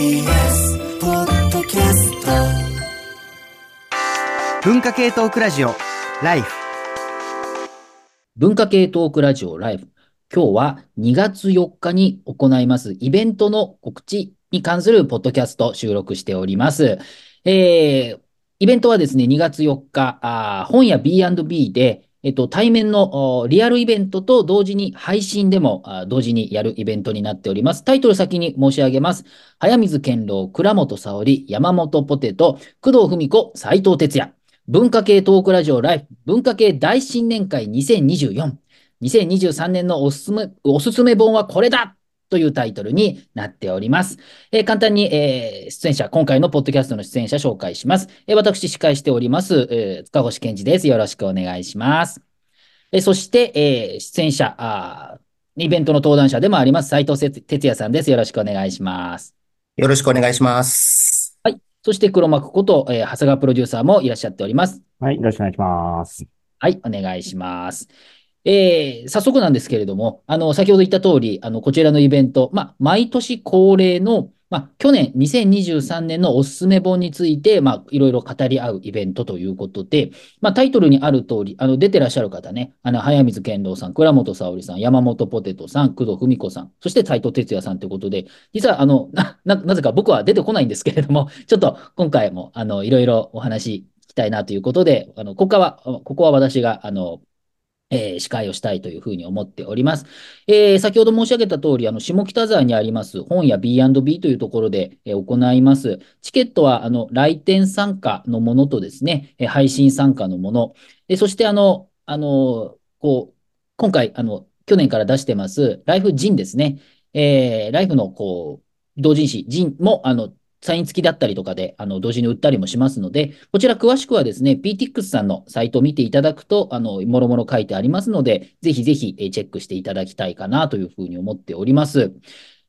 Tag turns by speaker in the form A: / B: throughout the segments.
A: TBS ポッドキャスト
B: 文化系トークラジオライフ
C: 文化系トークラジオライブ。今日は2月4日に行いますイベントの告知に関するポッドキャスト収録しております。えー、イベントはですね、2月4日、あー本屋 B&B で、えっと、対面のリアルイベントと同時に配信でも同時にやるイベントになっております。タイトル先に申し上げます。早水健郎、倉本沙織、山本ポテト、工藤文子、斉藤哲也。文化系トークラジオライフ文化系大新年会2024。2023年のおすすめ、おすすめ本はこれだというタイトルになっております。えー簡単に、えー出演者、今回のポッドキャストの出演者紹介します。えー私、司会しております、えー塚越健二です。よろしくお願いします。えーそして、えー出演者あー、イベントの登壇者でもあります、斉藤せ哲也さんです。よろしくお願いします。
D: よろしくお願いします。
C: はい。そして、黒幕こと、えー長谷川プロデューサーもいらっしゃっております。
E: はい、よろしくお願いします。
C: はい、お願いします。えー早速なんですけれども、あの、先ほど言った通り、あの、こちらのイベント、まあ、毎年恒例の、まあ、去年2023年のおすすめ本について、まあ、いろいろ語り合うイベントということで、まあ、タイトルにある通り、あの、出てらっしゃる方ね、あの、早水健郎さん、倉本沙織さん、山本ポテトさん、工藤文子さん、そして斉藤哲也さんということで、実は、あの、な、な、なぜか僕は出てこないんですけれども、ちょっと今回も、あの、いろいろお話聞きたいなということで、あの、ここは、ここは私が、あの、えー司会をしたいというふうに思っております。えー先ほど申し上げた通り、あの、下北沢にあります本屋 B&B というところで、えー行います。チケットは、あの、来店参加のものとですね、え配信参加のもの、えそして、あの、あの、こう、今回、あの、去年から出してます、ライフジンですね。えライフの、こう、同人誌、ジンも、あの、サイン付きだったりとかで、あの、同時に売ったりもしますので、こちら詳しくはですね、PTX さんのサイトを見ていただくと、あの、もろもろ書いてありますので、ぜひぜひチェックしていただきたいかなというふうに思っております。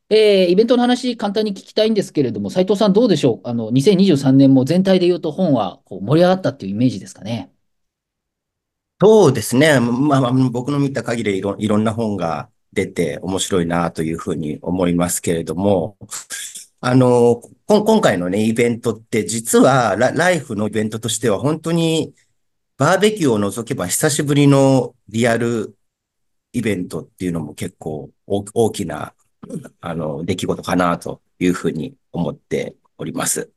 C: えーイベントの話、簡単に聞きたいんですけれども、斉藤さんどうでしょう？あの、2023年も全体で言うと本はこう盛り上がったっていうイメージですかね？
D: そうですね。まあ、まあ僕の見た限りいろ、いろんな本が出て面白いなというふうに思いますけれども、あの、今回のね、イベントって実はラ、ライフのイベントとしては本当にバーベキューを除けば久しぶりのリアルイベントっていうのも結構大大きな、あの、出来事かなというふうに思っております。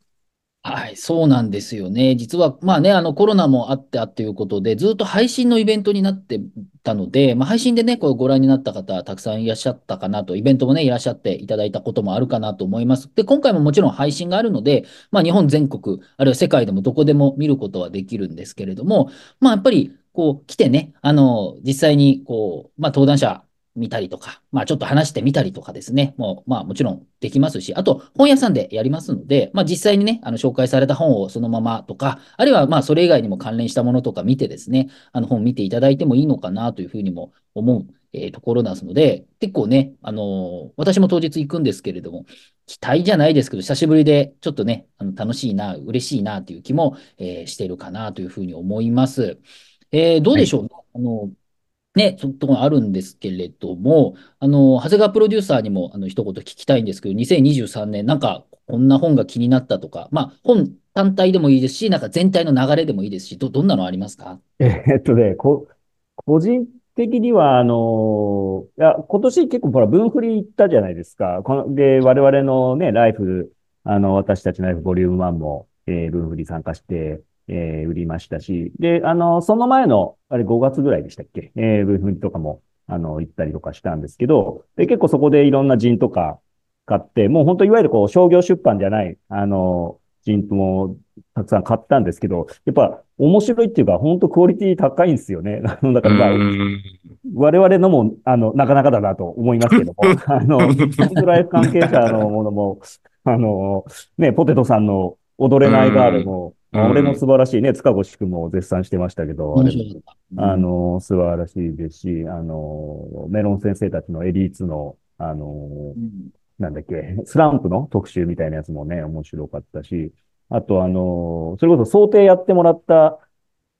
C: はい、そうなんですよね。実は、まあね、あのコロナもあってあっていうことで、ずっと配信のイベントになってたので、まあ、配信でね、こうご覧になった方、たくさんいらっしゃったかなと、イベントもね、いらっしゃっていただいたこともあるかなと思います。で、今回ももちろん配信があるので、まあ、日本全国、あるいは世界でもどこでも見ることはできるんですけれども、まあ、やっぱり、こう、来てね、あの、実際に、こう、まあ、登壇者、見たりとか、まあちょっと話してみたりとかですね、もう、まあもちろんできますし、あと本屋さんでやりますので、まあ実際にね、あの紹介された本をそのままとか、あるいはまあそれ以外にも関連したものとか見てですね、あの本見ていただいてもいいのかなというふうにも思う、えーところですので、結構ね、あのー私も当日行くんですけれども、期待じゃないですけど、久しぶりでちょっとね、あの楽しいな、嬉しいなという気も、えーしているかなというふうに思います。えーどうでしょう、あの、ね、そういうところあるんですけれども、あの、長谷川プロデューサーにも、あの、一言聞きたいんですけど、2023年、なんか、こんな本が気になったとか、まあ、本単体でもいいですし、なんか全体の流れでもいいですし、ど、どんなのありますか？
E: えっとね、こ、個人的には、あのいや、今年結構ほら、分振り行ったじゃないですか。この、で、我々のね、ライフ、あの、私たちのライフボリューム1も、えー、分振り参加して、えー売りましたし、で、あの、その前の、あれ5月ぐらいでしたっけ？えー、分振りとかも、あの、行ったりとかしたんですけど、で、結構そこでいろんな人とか買って、もう本当いわゆるこう、商業出版じゃない、あの、人もたくさん買ったんですけど、やっぱ面白いっていうか、本当クオリティ高いんですよね。あのだからまあ、我々のも、あの、なかなかだなと思いますけども、あの、ドライフ関係者のものも、あの、ね、ポテトさんの踊れないガールも、
F: うん。
E: 俺の素晴らしいね、塚越くんも絶賛してましたけど、あ。あの、素晴らしいですし、あの、メロン先生たちのエリーツの、あの、
C: うん、
E: なんだっけ、スランプの特集みたいなやつもね、面白かったし、あとあの、それこそ想定やってもらった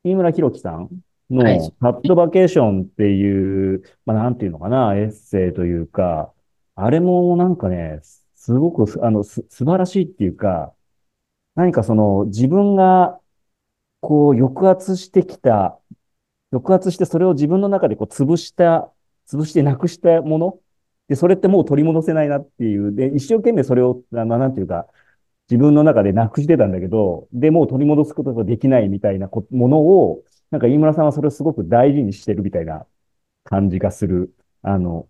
E: 飯村博樹さんの
C: はい。
E: カットバケーションっていう、まあなんていうのかな、エッセイというか、あれもなんかね、すごくす、あの、す、素晴らしいっていうか、何かその、自分が、こう、抑圧してきた、抑圧してそれを自分の中でこう、潰した、潰してなくしたもので、それってもう取り戻せないなっていう。で、一生懸命それを、あの、なんていうか、自分の中でなくしてたんだけど、で、もう取り戻すことができないみたいなこものを、なんか飯村さんはそれをすごく大事にしてるみたいな感じがする、あの、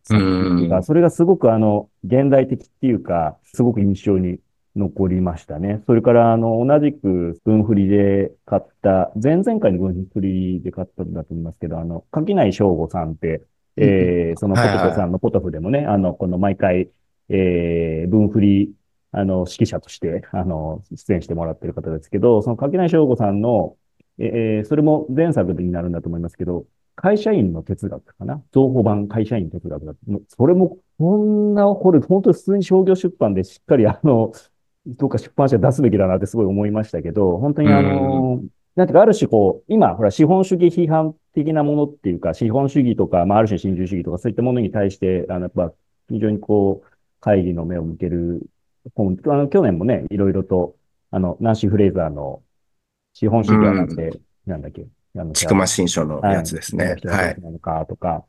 E: それがすごくあの、現代的っていうか、すごく印象に残りましたね。それから、あの、同じく、分振りで買った、前々回の分振りで買ったんだと思いますけど、あの、垣内翔吾さんって、えー、そのポトさんのポトフでもね、あの、この毎回、えー、分振り、あの、指揮者として、あの、出演してもらってる方ですけど、その垣内翔吾さんの、えー、それも前作になるんだと思いますけど、会社員の哲学かな？造語版会社員哲学だ。それも、こんな、これ、本当に普通に商業出版でしっかり、あの、どうか出版社出すべきだなってすごい思いましたけど、本当にあの、なんていうか、ある種こう、今、ほら、資本主義批判的なものっていうか、資本主義とか、まあ、ある種新自由主義とか、そういったものに対して、あの、やっぱ、非常にこう、会議の目を向ける本、あの、去年もね、いろいろと、あの、ナンシー・フレイザーの資本主義はなんて、なんだっけ、あの、
D: ちくま新書のやつですね。はい。
E: なのかとか、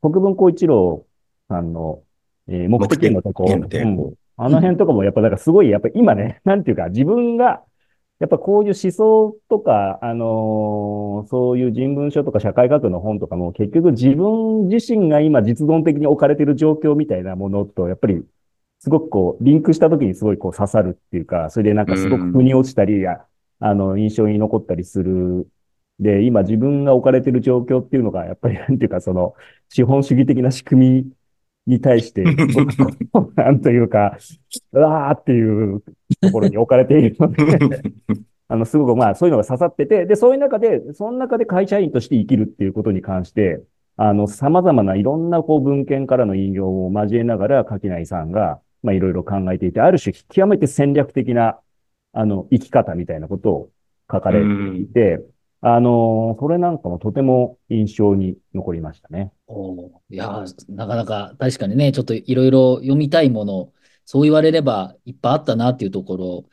E: 国分光一郎さんの、えー目的への抵抗。
D: 目的への抵抗
E: うんあの辺とかもやっぱ、だからすごい、やっぱ今ね、なんていうか、自分が、やっぱこういう思想とか、あのーそういう人文書とか社会学の本とかも結局自分自身が今実存的に置かれている状況みたいなものと、やっぱりすごくこう、リンクした時にすごいこう刺さるっていうか、それでなんかすごく腑に落ちたり、ああの、印象に残ったりする。で、今自分が置かれている状況っていうのが、やっぱりなんていうか、その、資本主義的な仕組みに対して、なんというか、うわーっていうところに置かれているので、あの、すごくまあ、そういうのが刺さってて、で、そういう中で、その中で会社員として生きるっていうことに関して、あの、様々ないろんなこう文献からの引用を交えながら、垣内さんが、まあ、いろいろ考えていて、ある種、極めて戦略的な、あの、生き方みたいなことを書かれていて、あの、それなんかもとても印象に残りましたね。
C: おいや、なかなか確かにね、ちょっといろいろ読みたいもの、そう言われればいっぱいあったなっていうところ、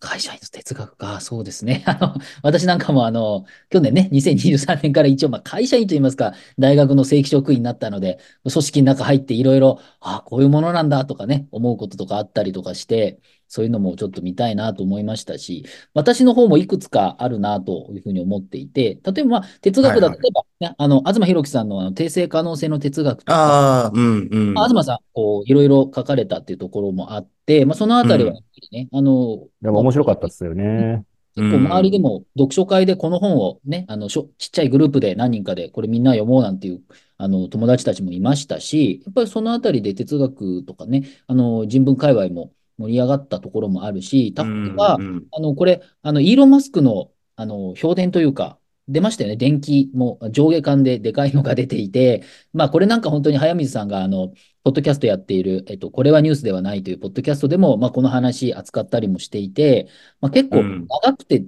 C: 会社員の哲学か、そうですね。あの、私なんかもあの、去年ね、2023年から一応、まあ、会社員といいますか、大学の正規職員になったので、組織の中入っていろいろ、ああ、こういうものなんだとかね、思うこととかあったりとかして、そういうのもちょっと見たいなと思いましたし、私の方もいくつかあるなというふうに思っていて、例えば、まあ、哲学だ、
D: はいはい
C: 例えば、ね、あの、東博樹さんのあの定性可能性の哲学とか、
D: ああ、うん、うん。
C: まあ東さん、こう、いろいろ書かれたっていうところもあって、まあ、そのあたりはやっぱりね、あの、
E: でも面白かったですよね。
C: 結構周りでも読書会でこの本をね、あの、しょちっちゃいグループで何人かでこれみんな読もうなんていう、あの、友達たちもいましたし、やっぱりそのあたりで哲学とかね、あの、人文界隈も盛り上がったところもあるし、例えば
D: う、ん
C: あの、これ、あの、イーロン・マスクの、あの、評伝というか、出ましたよね。電気も上下間ででかいのが出ていて、まあ、これなんか本当に早水さんが、あの、ポッドキャストやっている、えっと、これはニュースではないというポッドキャストでも、まあ、この話扱ったりもしていて、まあ、結構
D: うん
C: 長くて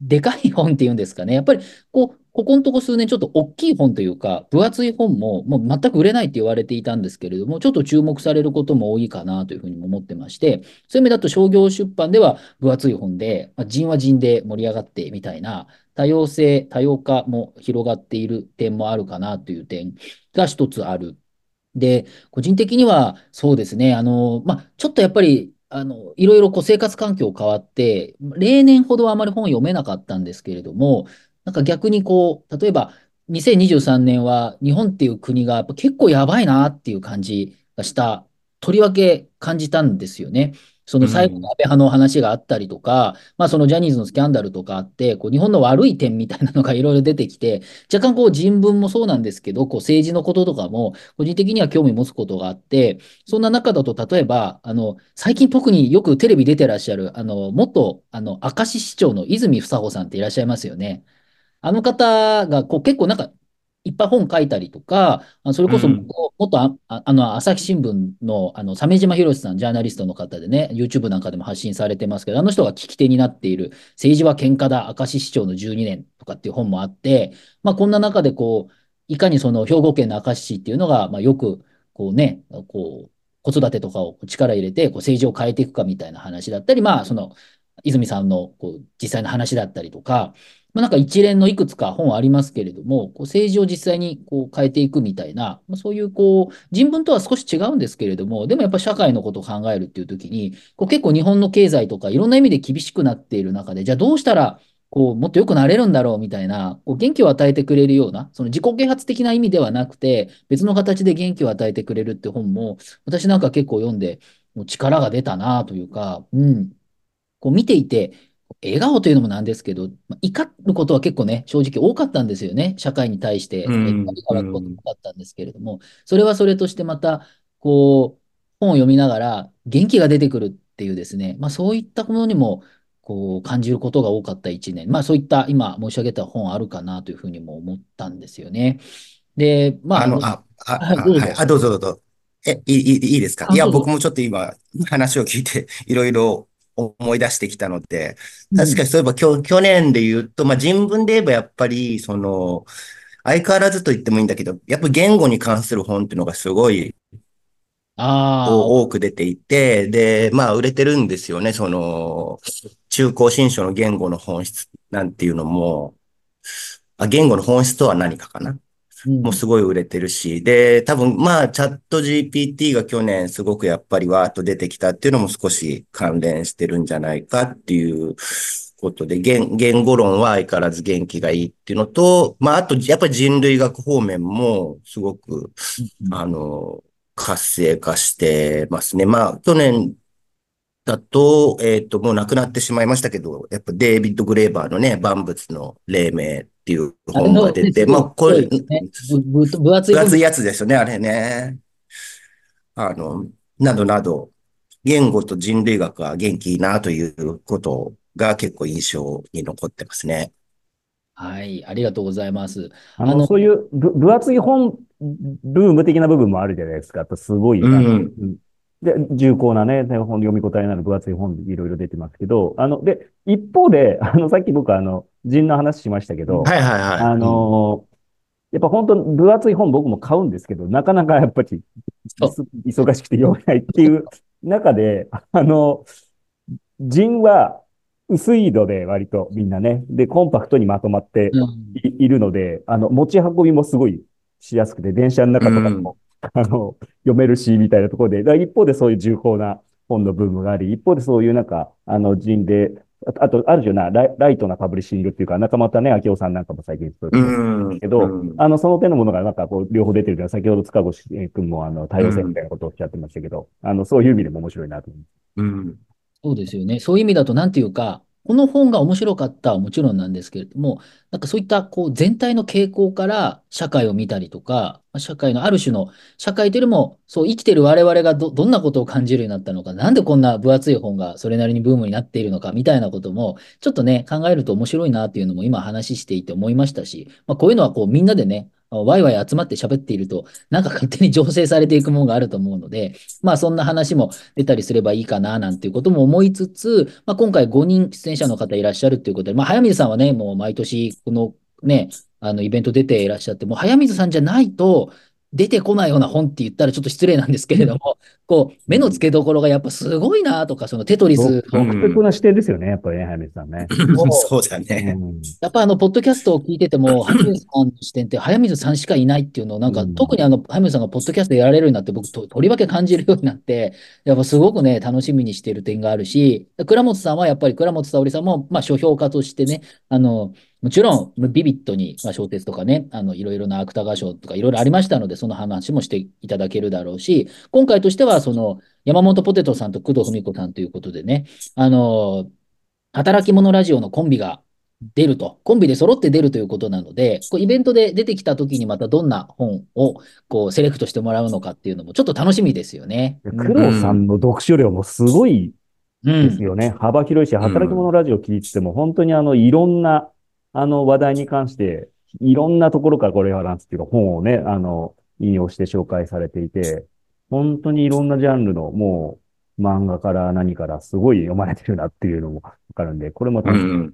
C: でかい本っていうんですかね。やっぱり、こう、ここのとこ数年ちょっと大きい本というか、分厚い本ももう全く売れないって言われていたんですけれども、ちょっと注目されることも多いかなというふうにも思ってまして、そういう意味だと商業出版では分厚い本で、まあ、人は人で盛り上がってみたいな、多様性、多様化も広がっている点もあるかなという点が一つある。で、個人的にはそうですね、あの、ま、ちょっとやっぱり、あの、いろいろこう生活環境変わって、例年ほどはあまり本読めなかったんですけれども、なんか逆にこう、例えば2023年は日本っていう国が結構やばいなっていう感じがした、とりわけ感じたんですよね。その最後の安倍派の話があったりとか、まあそのジャニーズのスキャンダルとかあって、こう日本の悪い点みたいなのがいろいろ出てきて、若干こう人文もそうなんですけど、こう政治のこととかも個人的には興味持つことがあって、そんな中だと例えば、あの、最近特によくテレビ出てらっしゃる、あの、元、あの、明石市長の泉房穂さんっていらっしゃいますよね。あの方がこう結構なんかいっぱい本書いたりとか、あそれこそ
D: うん。
C: 元あああの朝日新聞のあの鮫島博さん、ジャーナリストの方でね、YouTube なんかでも発信されてますけど、あの人が聞き手になっている政治は喧嘩だ、明石市長の12年とかっていう本もあって、まあこんな中でこう、いかにその兵庫県の明石市っていうのが、まあよくこうね、こう、子育てとかを力入れて、こう政治を変えていくかみたいな話だったり、まあ、その、泉さんのこう実際の話だったりとか、まあ、なんか一連のいくつか本ありますけれども、こう政治を実際にこう変えていくみたいな、まあ、そういうこう人文とは少し違うんですけれども、でもやっぱ社会のことを考えるっていう時に、こう結構日本の経済とかいろんな意味で厳しくなっている中で、じゃあどうしたらこうもっと良くなれるんだろうみたいな、こう元気を与えてくれるような、その自己啓発的な意味ではなくて、別の形で元気を与えてくれるって本も、私なんか結構読んで、もう力が出たなというか、うん、こう見ていて、笑顔というのもなんですけど、まあ怒ることは結構ね、正直多かったんですよね。社会に対して、
D: うん
C: 怒りからことも多かったんですけれども、それはそれとしてまた、こう、本を読みながら元気が出てくるっていうですね、まあそういったものにも、こう感じることが多かった一年。まあそういった今申し上げた本あるかなというふうにも思ったんですよね。で、まあ、
D: あの、あ、あ、あ
C: はいどうぞ
D: はい。あ、どうぞどうぞ。え、いい、いいいいですか？いや、僕もちょっと今、話を聞いて、いろいろ思い出してきたので、
C: うん
D: 確かにそういえば、きょ、去年で言うと、まあ、人文で言えばやっぱり、その、相変わらずと言ってもいいんだけど、やっぱ言語に関する本っていうのがすごい多く出ていて、で、まあ、売れてるんですよね。その、中高新書の言語の本質なんていうのも、あ、言語の本質とは何かかな？
C: うん。
D: もうすごい売れてるし、で、多分まあ、チャット GPT が去年すごくやっぱりわーっと出てきたっていうのも少し関連してるんじゃないかっていうことで、言、言語論は相変わらず元気がいいっていうのと、まあ、あと、やっぱり人類学方面もすごく、
C: うん。
D: あの、活性化してますね。まあ、去年だと、えっと、もう亡くなってしまいましたけど、やっぱデイビッド・グレーバーのね、万物の黎明っていう本が出て、まあ、これ、
C: 分厚い
D: 分厚いやつですよね、あれね。あの、などなど、言語と人類学は元気いいなということが結構印象に残ってますね。
C: はい、ありがとうございます。
E: あの、
C: あの
E: そういうぶ分厚い本、ブーム的な部分もあるじゃないですか。とすごい、
D: うん
E: で、重厚なね、本読み応えのある分厚い本いろいろ出てますけど、あの、で、一方で、あの、さっき僕あの、人の話しましたけど、
D: はいはいはい。
E: あのやっぱ本当分厚い本僕も買うんですけど、なかなかやっぱり
C: そ
E: 忙しくて読めないっていう中で、あの、人は薄いので割とみんなね、で、コンパクトにまとまって
C: うん。
E: いいるので、あの、持ち運びもすごいしやすくて、電車の中とかでも、あの、読めるし、みたいなところで、一方でそういう重厚な本のブームがあり、一方でそういうなんか、あの、人で、ああと、ある種なライ、ライトなパブリッシングっていうか、仲間たね、明夫さんなんかも最近そういうう、
D: ん。
E: けど
D: うん
E: あの、その手のものがなんかこう、両方出てるから、先ほど塚越君もあの、多様性みたいなことをおっしゃってましたけど、あの、そういう意味でも面白いなと思います。
D: うん。
C: そうですよね。そういう意味だと、なんていうか、この本が面白かったはもちろんなんですけれども、なんかそういったこう全体の傾向から社会を見たりとか、社会のある種の、社会というよりも、そう生きてる我々がど、どんなことを感じるようになったのか、なんでこんな分厚い本がそれなりにブームになっているのか、みたいなことも、ちょっとね、考えると面白いなっていうのも今話していて思いましたし、まあ、こういうのはこうみんなでね、ワイワイ集まって喋っていると、なんか勝手に醸成されていくものがあると思うので、まあそんな話も出たりすればいいかななんていうことも思いつつ、まあ、今回5人出演者の方いらっしゃるということで、まあ、早水さんはね、もう毎年このね、あのイベント出ていらっしゃって、もう早水さんじゃないと出てこないような本って言ったらちょっと失礼なんですけれども、こう、目の付けどころがやっぱすごいなとか、そのテトリス
E: 独特な視点ですよね、やっぱりね、早水さんね。
D: そうだね。
E: うん。
C: やっぱあの、ポッドキャストを聞いてても、早水さんの視点って早水さんしかいないっていうのを、なんか、
E: うん。
C: 特にあの、早水さんがポッドキャストやられるようになって、僕と、とりわけ感じるようになって、やっぱすごくね、楽しみにしている点があるし、倉本さんはやっぱり倉本沙織さんも、まあ、書評家としてね、あの、もちろん、ビビットに、まあ、小説とかね、あの、いろいろな芥川賞とかいろいろありましたので、その話もしていただけるだろうし、今回としては、その、山本ポテトさんと工藤文子さんということでね、あの、働き者ラジオのコンビが出ると、コンビで揃って出るということなので、こうイベントで出てきたときにまたどんな本をこうセレクトしてもらうのかっていうのもちょっと楽しみですよね。
E: 工藤さんの読書量もすごい
C: うん。
E: ですよね。幅広いし、働き者ラジオ聞いてても、本当にあの、いろんな、あの、話題に関して、いろんなところからこれはなんつっていうか、本をね、あの、引用して紹介されていて、本当にいろんなジャンルの、もう、漫画から何からすごい読まれてるなっていうのもわかるんで、これも
D: う
E: 楽しみ
D: ん。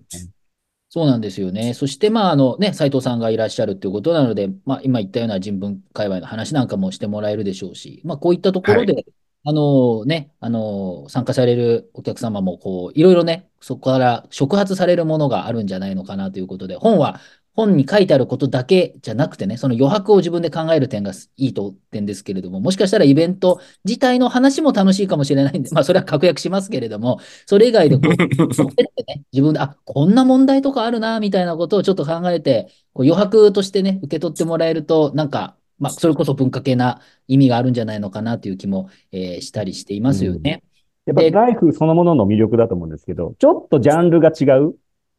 C: そうなんですよね。そして、まあ、あのね、斉藤さんがいらっしゃるということなので、まあ、今言ったような人文界隈の話なんかもしてもらえるでしょうし、まあ、こういったところで、あのね、あの参加されるお客様も、こう、いろいろね、そこから触発されるものがあるんじゃないのかなということで、本は、本に書いてあることだけじゃなくてね、その余白を自分で考える点がいいと点ですけれども、もしかしたらイベント自体の話も楽しいかもしれないんで、まあそれは確約しますけれども、それ以外でこう、ね、自分で、あ、こんな問題とかあるな、みたいなことをちょっと考えて、こう余白としてね、受け取ってもらえると、なんか、まあ、それこそ文化系な意味があるんじゃないのかなという気も、えーしたりしていますよね。
E: やっぱライフそのものの魅力だと思うんですけど、ちょっとジャンルが違う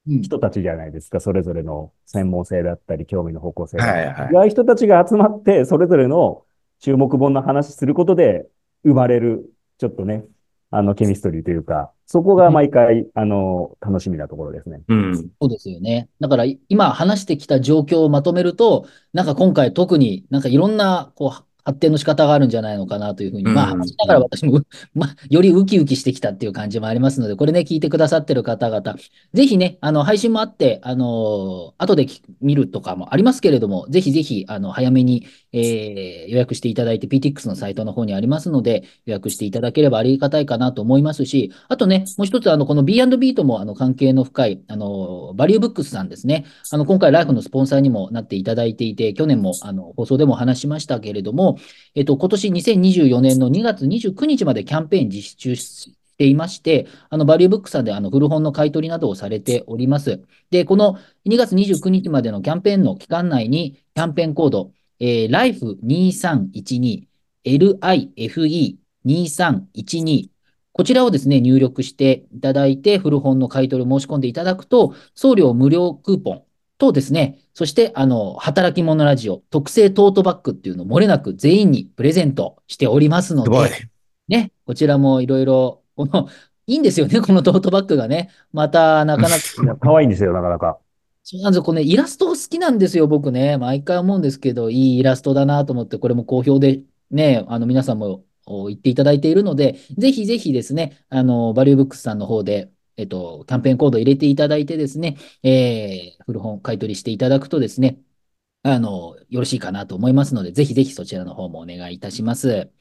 C: うん
E: 人たちじゃないですか、それぞれの専門性だったり、興味の方向性だったり。
D: はいはい
E: 違う人たちが集まって、それぞれの注目本の話することで生まれる、ちょっとね、あの、ケミストリーというか、そこが毎回、あの、楽しみなところですね。
D: うん。
C: そうですよね。だからい今話してきた状況をまとめると、なんか今回特になんかいろんなこう発展の仕方があるんじゃないのかなというふうに、まあ
D: うん
C: 話しながら私も、まあ、よりウキウキしてきたっていう感じもありますので、これね、聞いてくださってる方々、ぜひね、あの、配信もあって、あの、後で聞見るとかもありますけれども、ぜひぜひ、あの、早めに、えー予約していただいて、PTX のサイトの方にありますので、予約していただければありがたいかなと思いますし、あとね、もう一つ、あの、この B&B とも、あの、関係の深い、あの、バリューブックスさんですね。あの、今回、ライフのスポンサーにもなっていただいていて、去年も、あの、放送でも話しましたけれども、えっと、今年2024年の2月29日までキャンペーン実施中していまして、あの、バリューブックスさんであの古本の買い取りなどをされております。で、この2月29日までのキャンペーンの期間内に、キャンペーンコード、えー、life2312、life2312、こちらをですね、入力していただいて、古本の買い取りを申し込んでいただくと、送料無料クーポンとですね、そして、あの、働き者ラジオ特製トートバッグっていうのを漏れなく全員にプレゼントしておりますの。で、ね、こちらもいろいろ、この、いいんですよね、このトートバッグがね。また、なかなか、
E: 可愛いんですよ、なかなか。
C: そうなんですよ。このね、イラスト好きなんですよ、僕ね。毎回思うんですけど、いいイラストだなと思って、これも好評でね、あの、皆さんもお言っていただいているので、ぜひぜひですね、あの、バリューブックスさんの方で、えっと、キャンペーンコードを入れていただいてですね、えー、古本買い取りしていただくとですね、あの、よろしいかなと思いますので、ぜひぜひそちらの方もお願いいたします。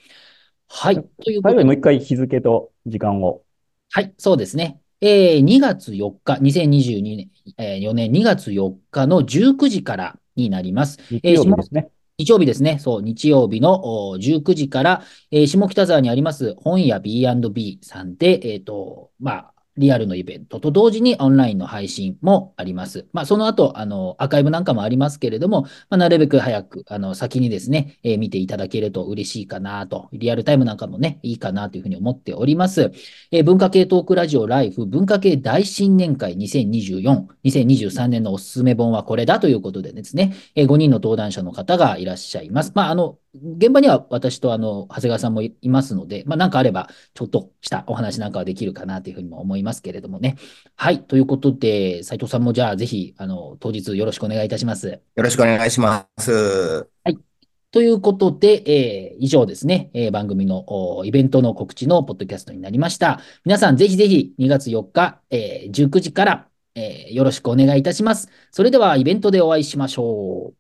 C: はい。ということで
E: 最後にもう一回日付と時間を。
C: はい、そうですね。えー、2月4日、2022年、えー、4年2月4日の19時からになります。
E: 日曜日ですね。
C: 日曜日ですね。そう、日曜日のお19時から、えー下北沢にあります本屋 B&B さんで、えっと、まあ、リアルのイベントと同時にオンラインの配信もあります。まあ、その後、あの、アーカイブなんかもありますけれども、まあ、なるべく早く、あの、先にですね、えー見ていただけると嬉しいかなと、リアルタイムなんかもね、いいかなというふうに思っております。えー文化系トークラジオライフ文化系大新年会2024、2023年のおすすめ本はこれだということでですね、え5人の登壇者の方がいらっしゃいます。まあ、あの、現場には私とあの、長谷川さんもいいますので、まあ、なんかあれば、ちょっとしたお話なんかはできるかなというふうにも思いますけれどもね。はい。ということで、斉藤さんもじゃあぜひ、あの、当日よろしくお願いいたします。
D: よろしくお願いします。
C: ということで、えー以上ですね、えー番組のおイベントの告知のポッドキャストになりました。皆さんぜひぜひ2月4日、えー19時から、えーよろしくお願いいたします。それではイベントでお会いしましょう。